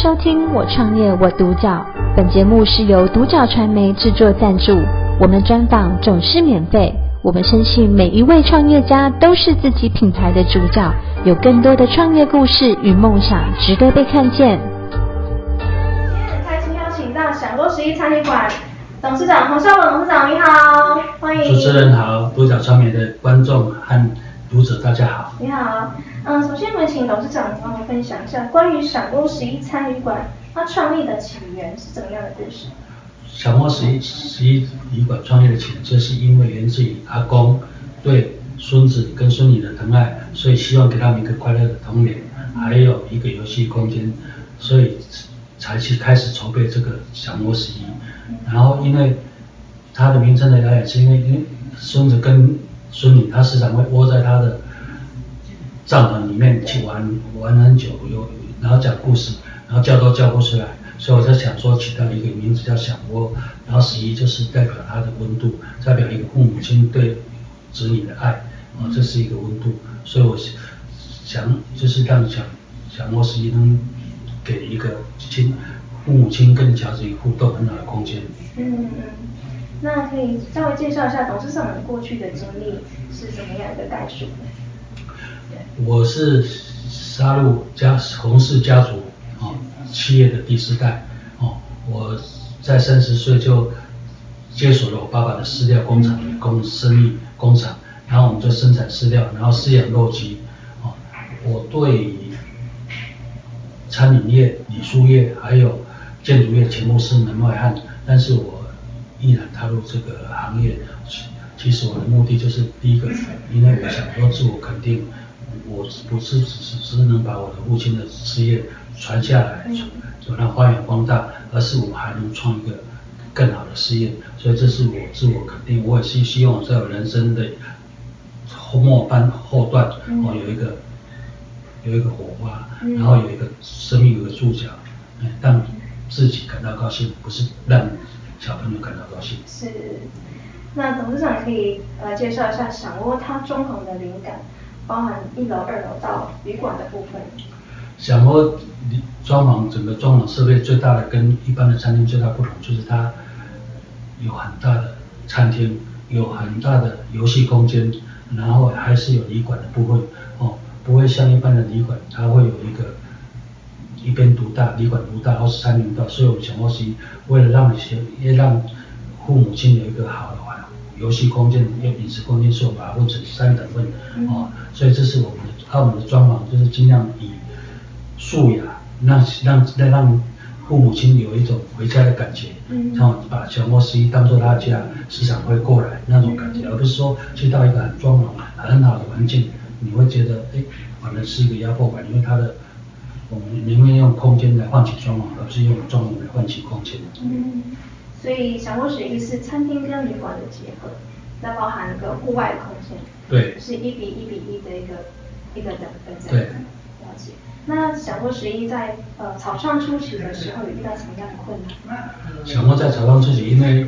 收听《我创业我独角》，本节目是由独角传媒制作赞助，我们专访总是免费。我们相信每一位创业家都是自己品牌的主角，有更多的创业故事与梦想值得被看见。今天很开心邀请到享窝十一餐旅馆董事长洪绍文董事长，你好，欢迎。主持人好，独角传媒的观众和读者大家好。你好。嗯，首先我们请董事长帮我们分享一下关于享窝十一餐旅馆它创立的起源是怎么样的故事？享窝十一十一旅馆创立的起源，就是因为源自于阿公对孙子跟孙女的疼爱，所以希望给他们一个快乐的童年，还有一个游戏空间，所以才去开始筹备这个享窝十一。然后因为它的名称的来源，是因为因为孙子跟孙女，他时常会窝在他的。帐篷里面去玩玩很久，有然后讲故事，然后叫都叫不出来，所以我在想说起到一个名字叫小窝，然后十一就是代表他的温度，代表一个父母亲对子女的爱，啊，这是一个温度，所以我想就是让小小窝十一能给一个亲父母亲跟小孩子互动很好的空间。嗯嗯，那可以稍微介绍一下董事长的过去的经历是什么样的概述？我是沙鹿家洪氏家族啊企业的第四代哦，我在三十岁就接手了我爸爸的饲料工厂的工生意工厂，然后我们就生产饲料，然后饲养肉鸡哦。我对餐饮业、礼俗业还有建筑业全部是门外汉，但是我毅然踏入这个行业。其实我的目的就是第一个，因为我想说自我肯定。我不是只是只是能把我的父亲的事业传下来，就让发扬光大，而是我还能创一个更好的事业，所以这是我自我肯定。我也是希望在我人生的后末班 后段，我有一个有一个火花，然后有一个生命有个注脚，让自己感到高兴，不是让小朋友感到高兴。是，那董事长可以呃介绍一下享窝它装潢的灵感。包含一楼、二楼到旅馆的部分。享窝装潢整个装潢设备最大的跟一般的餐厅最大不同，就是它有很大的餐厅，有很大的游戏空间，然后还是有旅馆的部分哦，不会像一般的旅馆，它会有一个一边独大，旅馆独大，或是餐厅独大，所以我们享窝是为了让一些，也让父母亲有一个好的环。游戏空间、有饮食空间，是我把它分成三等份，哦，所以这是我们的澳门的装潢，就是尽量以素雅，让让让让父母亲有一种回家的感觉，嗯，然后把享窝十一当做他家，时常会过来那种感觉，而不是说去到一个很装潢很好的环境，你会觉得哎，反正是一个压迫感，因为他的我们宁愿用空间来换取装潢，而不是用装潢来换取空间。嗯。所以享窝十一是餐厅跟旅馆的结合，那包含一个户外的空间，对，是一比一比一的一个一个等分。对，了解。那享窝十一在呃草创初期的时候有遇到什么样的困难？享窝在草创初期，因为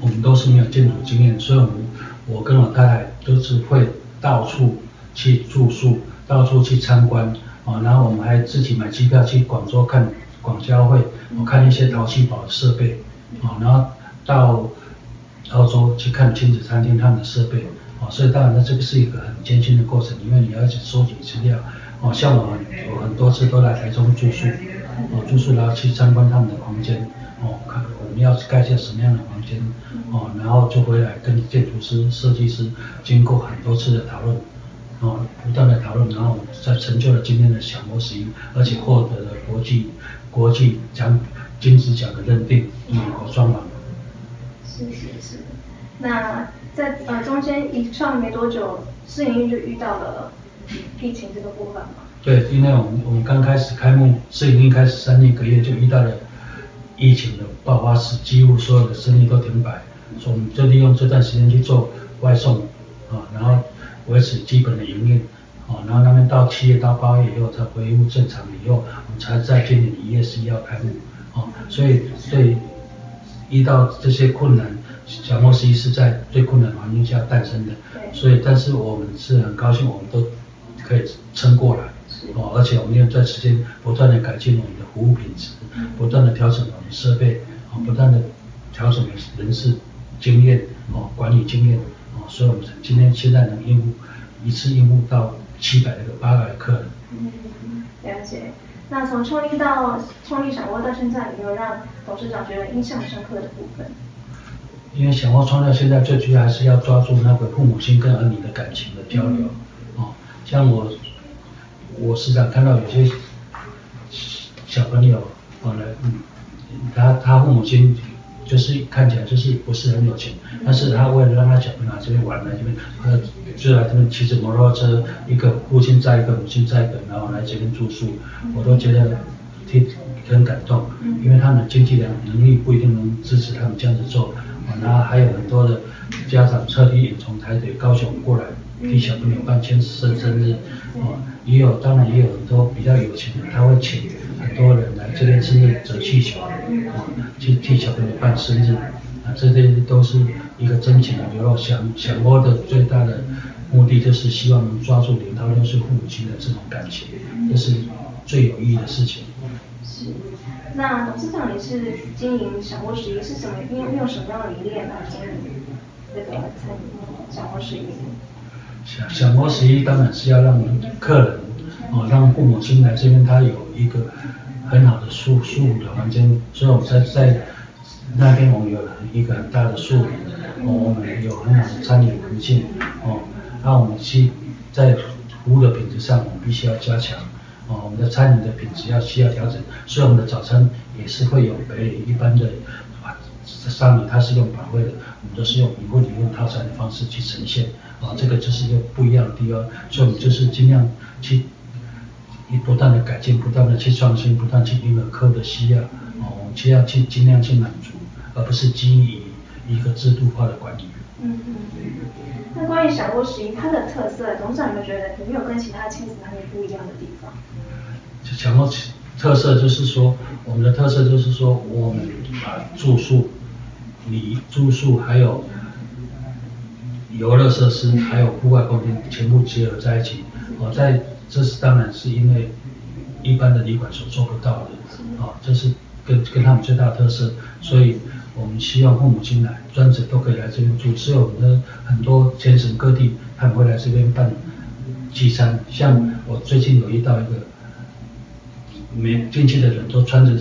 我们都是没有建筑经验，所以我们我跟我太太都是会到处去住宿，到处去参观啊，然后我们还自己买机票去广州看广交会，我看一些淘气堡的设备。哦，然后到澳洲去看亲子餐厅他们的设备，哦，所以当然呢，这个是一个很艰辛的过程，因为你要去收集资料，哦，像我们很多次都来台中住宿，哦，住宿然后去参观他们的房间，哦，看我们要盖下什么样的房间，哦，然后就回来跟建筑师、设计师经过很多次的讨论，哦，不断的讨论，然后才成就了今天的享窝十一，而且获得了国际国际奖。金质奖的认定，美国装潢。是是是，那在呃中间一创没多久，试营运就遇到了疫情这个部分嘛？对，因为我们我们刚开始开幕，试营运开始三个月就遇到了疫情的爆发时，几乎所有的生意都停摆，所以我们就利用这段时间去做外送啊，然后维持基本的营运哦，然后那边到七月到八月以后才恢复正常以后，我们才在今年一月十一号开幕。哦，所以对遇到这些困难，小莫西是在最困难环境下诞生的。对。所以，但是我们是很高兴，我们都可以撑过来。哦，而且我们又在时间不断的改进我们的服务品质，不断的调整我们设备，哦，不断的调整人事经验，哦，管理经验，哦，所以我们今天现在能应付一次应付到七百个八百个客人。嗯，了解。那从创立到创立小窝到现在，有没有让董事长觉得印象深刻的部分？因为想要创造现在最主要还是要抓住那个父母亲跟儿女的感情的交流，嗯、哦，像我，我时常看到有些小朋友，哦来，嗯，他他父母亲就是看起来就是不是很有钱，但是他为了让他小朋友来这边玩来这边，他就来这边骑着摩托车，一个父亲载一个，母亲载一个，然后来这边住宿，我都觉得挺很感动，因为他们的经济能能力不一定能支持他们这样子做。然后还有很多的家长特地远从台北、高雄过来替小朋友办签生生日，哦，也有当然也有很多比较有钱的，他会请很多人来这边生日折气球，哦，去替小朋友办生日，啊，这些都是一个真情流露。饗饗窝的最大的目的就是希望能抓住领到六岁父母亲的这种感情，这是最有意义的事情。是，那董事长你是经营小窝食艺是什么？用用什么样的理念来经营这个餐饮饗窝食艺？饗饗窝食艺当然是要让客人哦，让父母亲来这边，他有一个很好的舒舒服的环境。所以我们在在那边我们有一个很大的树林，我们有很好的餐饮环境，哦，那我们去在服务的品质上，我们必须要加强。哦，我们的餐饮的品质要需要调整，所以我们的早餐也是会有别于一般的啊商品，它是用百味的，我们都是用一份一份套餐的方式去呈现，啊，这个就是一个不一样的地方，所以我们就是尽量去不断的改进，不断的去创新，不断去迎合客户的需要，哦，我们就要去尽量去满足，而不是基于一个制度化的管理。嗯嗯嗯。那关于小窝食艺它的特色，董事长有没有觉得有没有跟其他亲子餐厅不一样的地方？饗窝特色就是说，我们的特色就是说，我们把住宿、你住宿还有游乐设施，还有户外空间全部结合在一起。哦，在这是当然是因为一般的旅馆所做不到的，啊，这是跟跟他们最大的特色，所以。我们希望父母亲来，专职都可以来这边住。只有我们的很多全省各地，他们会来这边办聚餐。像我最近有遇到一个，没进去的人都穿着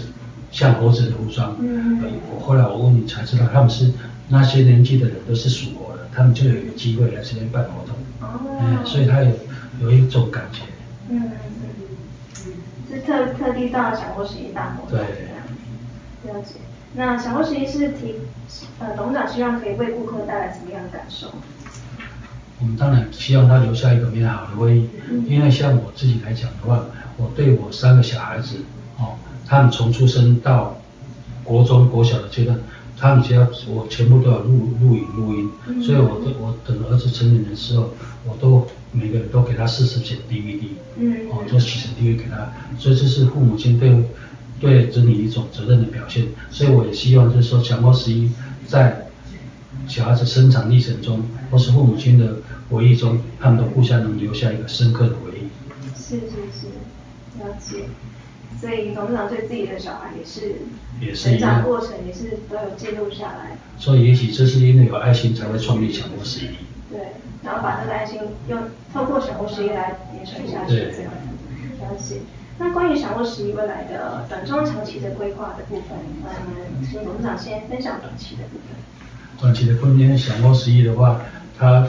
像猴子的服装。嗯。我后来我问你才知道，他们是那些年纪的人都是属猴的，他们就有一个机会来这边办活动。哦。嗯，所以他有有一种感觉。嗯。是特特地到饗窝食艺办活动。对。了解。那饗窝食艺是提，呃，董事长希望可以为顾客带来什么样的感受？我们当然希望他留下一个美好的回忆，嗯、因为像我自己来讲的话，我对我三个小孩子，哦，他们从出生到国中、国小的阶段，他们只要我全部都要录录影录音，嗯、所以我都我等儿子成年的时候，我都每个人都给他四十卷 DVD，嗯，哦，做洗成 DVD 给他，所以这是父母亲对。对子女一种责任的表现，所以我也希望就是说，强迫十一在小孩子生长历程中，或是父母亲的回忆中，他们都互相能留下一个深刻的回忆。是是是，了解。所以董事长对自己的小孩也是，也是成长过程也是都有记录下来。所以也许这是因为有爱心才会创立强迫十一。对，然后把这个爱心用透过饗窝食艺来延续下去，这样子。了解。那关于饗窝食艺未来的短中长期的规划的部分，嗯，请董事长先分享短期的部分。短期的部分，饗窝食艺的话，它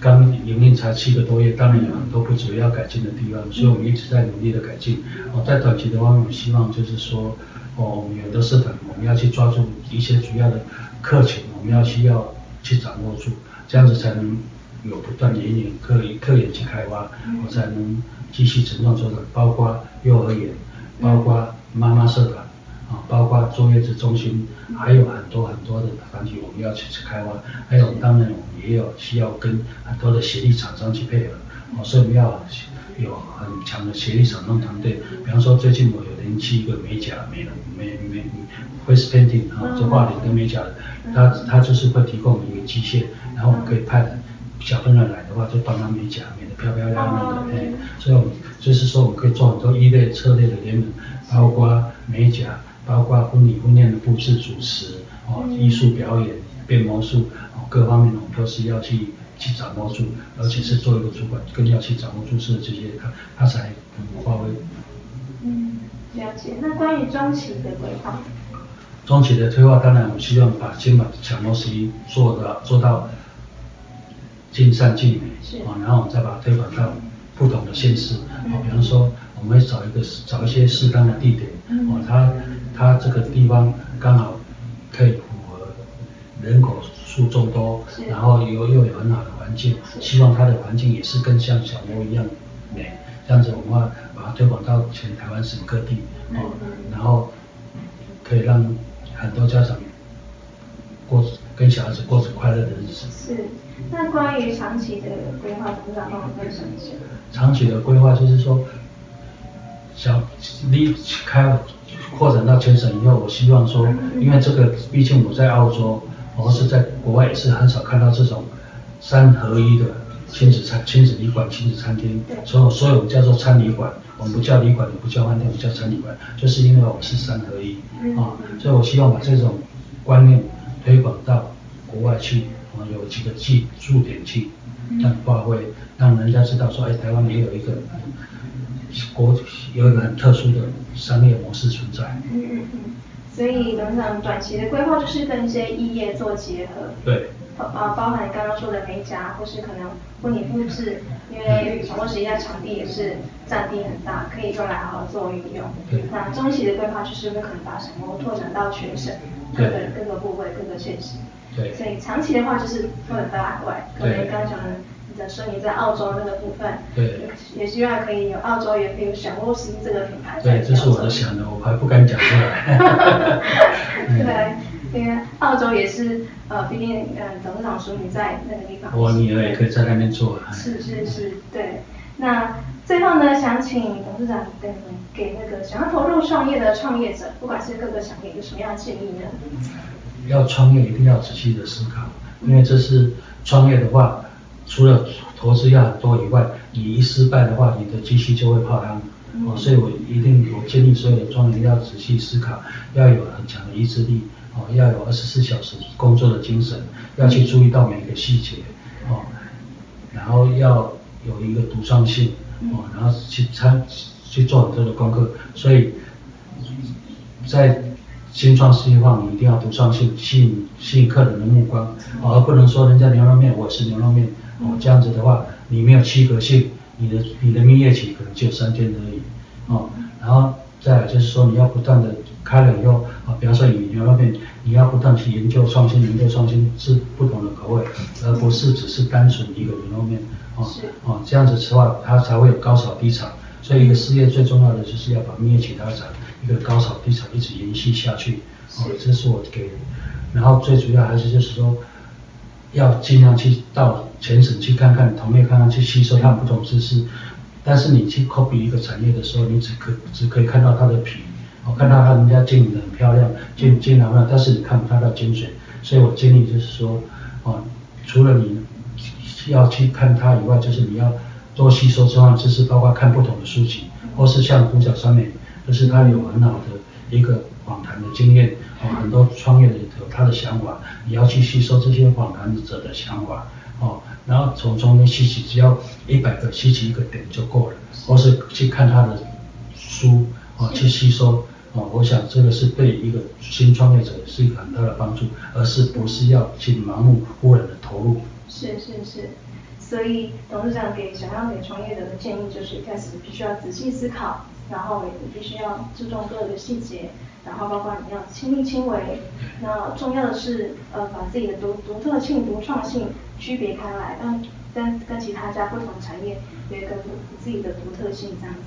刚营运才七个多月，当然有很多不足要改进的地方，所以我们一直在努力的改进。哦，在短期的话，我们希望就是说，哦，我们有的社团，我们要去抓住一些主要的客群，我们要需要去掌握住，这样子才能有不断引领客客源去开发，我才能。继续成长做的，包括幼儿园，包括妈妈社团，啊，包括坐月子中心，还有很多很多的团体，我们要去去开发。还有当然我们也有需要跟很多的协力厂商去配合，哦，所以我们要有很强的协力厂商团队。比方说最近我有联系一个美甲美容美美 face painting 啊，做画脸跟美甲的，他他就是会提供一个机械，然后我们可以派。小朋友来的话，就帮他美甲，美得漂漂亮亮的，哎、嗯，所以我们就是说，我们可以做很多一类、策略的联盟，包括美甲，包括婚礼婚宴的布置、主持，哦，艺术表演、变魔术，哦，各方面我们都是要去去掌握住，而且是做一个主管，更要去掌握住是这些，他他才能发挥。嗯，了解。那关于中期的规划？中期的规划，当然我们希望把先把强弱十一做的做到尽善尽美，啊，然后我们再把它推广到不同的县市，啊，比方说我们会找一个找一些适当的地点，啊，它它这个地方刚好可以符合人口数众多，然后又又有很好的环境，希望它的环境也是更像小猫一样美，这样子我们要把它推广到全台湾省各地，哦，然后可以让。很多家长过跟小孩子过着快乐的日子。是，那关于长期的规划，董事长帮我分享一下。长期的规划就是说，小离开扩展到全省以后，我希望说，因为这个毕竟我在澳洲，或是在国外也是很少看到这种三合一的亲子餐、亲子旅馆、亲子餐厅，所以所以我们叫做餐旅馆。我们不叫旅馆，也不叫饭店，我们叫餐旅馆，就是因为我们是三合一啊，所以我希望把这种观念推广到国外去，我们，有几个记驻点去，让发挥，让人家知道说，哎，台湾也有一个国有一个很特殊的商业模式存在。嗯嗯嗯。所以董事长短期的规划就是跟一些异业做结合。对。啊，包含刚刚说的美甲，或是可能婚礼布置，因为强弱十一的场地也是占地很大，可以用来好好做运用。那中期的规划就是会可能把什么拓展到全省各个各个部位、各个县市。对。所以长期的话就是拓展到海外，可能刚的你的说你在澳洲那个部分，对。也希望可以有澳洲也可以有强弱十一这个品牌。对，这是我的想的，我还不敢讲出来。对。因为澳洲也是，呃，毕竟，嗯、呃，董事长说你在那个地方。我女儿也可以在那边做。是是是，对。那最后呢，想请董事长给给那个想要投入创业的创业者，不管是各个行业，有什么样的建议呢？要创业一定要仔细的思考，因为这是创业的话，除了投资要很多以外，你一失败的话，你的积蓄就会泡汤。嗯、哦，所以我一定我建议所有的创业要仔细思考，要有很强的意志力。哦，要有二十四小时工作的精神，要去注意到每一个细节，哦，然后要有一个独创性，哦，然后去参去做很多的功课，所以在新创事业方你一定要独创性，吸引吸引客人的目光，哦，而不能说人家牛肉面我也是牛肉面，哦，这样子的话你没有区隔性，你的你的蜜月期可能就三天而已，哦，然后再来就是说你要不断的。开了以后，啊，比方说你牛肉面，你要不断去研究创新，研究创新是不同的口味，而不是只是单纯一个牛肉面，哦，哦，这样子的话，它才会有高潮低潮。所以一个事业最重要的就是要把蜜月期拉长，一个高潮低潮一直延续下去，哦，这是我给。然后最主要还是就是说，要尽量去到全省去看看同业，看看去吸收他们不同知识。但是你去 copy 一个产业的时候，你只可只可以看到它的皮。我看到他人家经营的很漂亮，经经营了，但是你看不到他的精髓，所以我建议就是说，哦，除了你要去看他以外，就是你要多吸收这样知识，包括看不同的书籍，或是像独角三美，就是他有很好的一个访谈的经验，很多创业的有他的想法，你要去吸收这些访谈者的想法，哦，然后从中间吸取，只要一百个吸取一个点就够了，或是去看他的书，哦，去吸收。哦，我想这个是对一个新创业者是一个很大的帮助，而是不是要去盲目忽然的投入。是是是，所以董事长给想要给创业者的建议就是，开始必须要仔细思考，然后也必须要注重各个细节，然后包括你要亲力亲为，那重要的是呃把自己的独独特性、独创性区别开来，但跟跟其他家不同产业有一个自己的独特性这样子。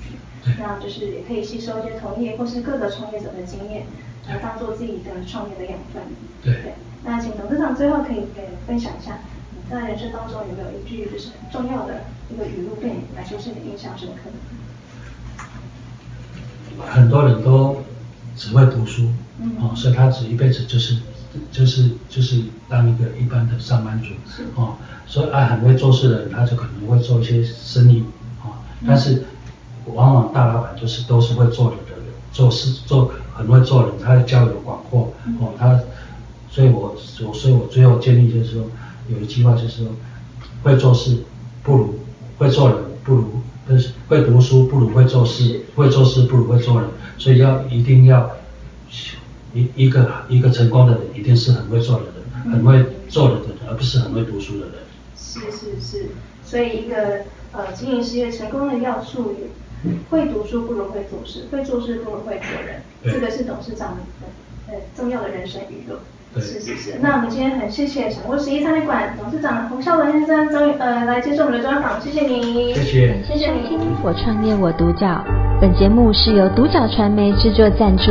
那就是也可以吸收一些同业或是各个创业者的经验，来当做自己的创业的养分。对。对。那请董事长最后可以给分享一下，你在人生当中有没有一句就是很重要的一个语录，对你来说是你印象深刻的？很多人都只会读书，嗯、哦，所以他只一辈子就是就是就是当一个一般的上班族，是。哦，所以啊很会做事的人，他就可能会做一些生意，哦，但是。往往大老板就是都是会做人的人，做事做很会做人，他的交友广阔哦，他，所以我我所以我最后建议就是说，有一句话就是说，会做事不如会做人，不如不是会读书不如会做事，会做事不如会做人，所以要一定要一一个一个成功的人一定是很会做的人，很会做人的人，而不是很会读书的人。是是是，所以一个呃经营事业成功的要素。会读书不如会做事，会做事不如会做人，这个是董事长很重要的人生语录。是是是。那我们今天很谢谢掌握十一餐旅馆董事长洪孝文先生终于呃来接受我们的专访，谢谢你。谢谢。谢谢你。我创业我独角，本节目是由独角传媒制作赞助，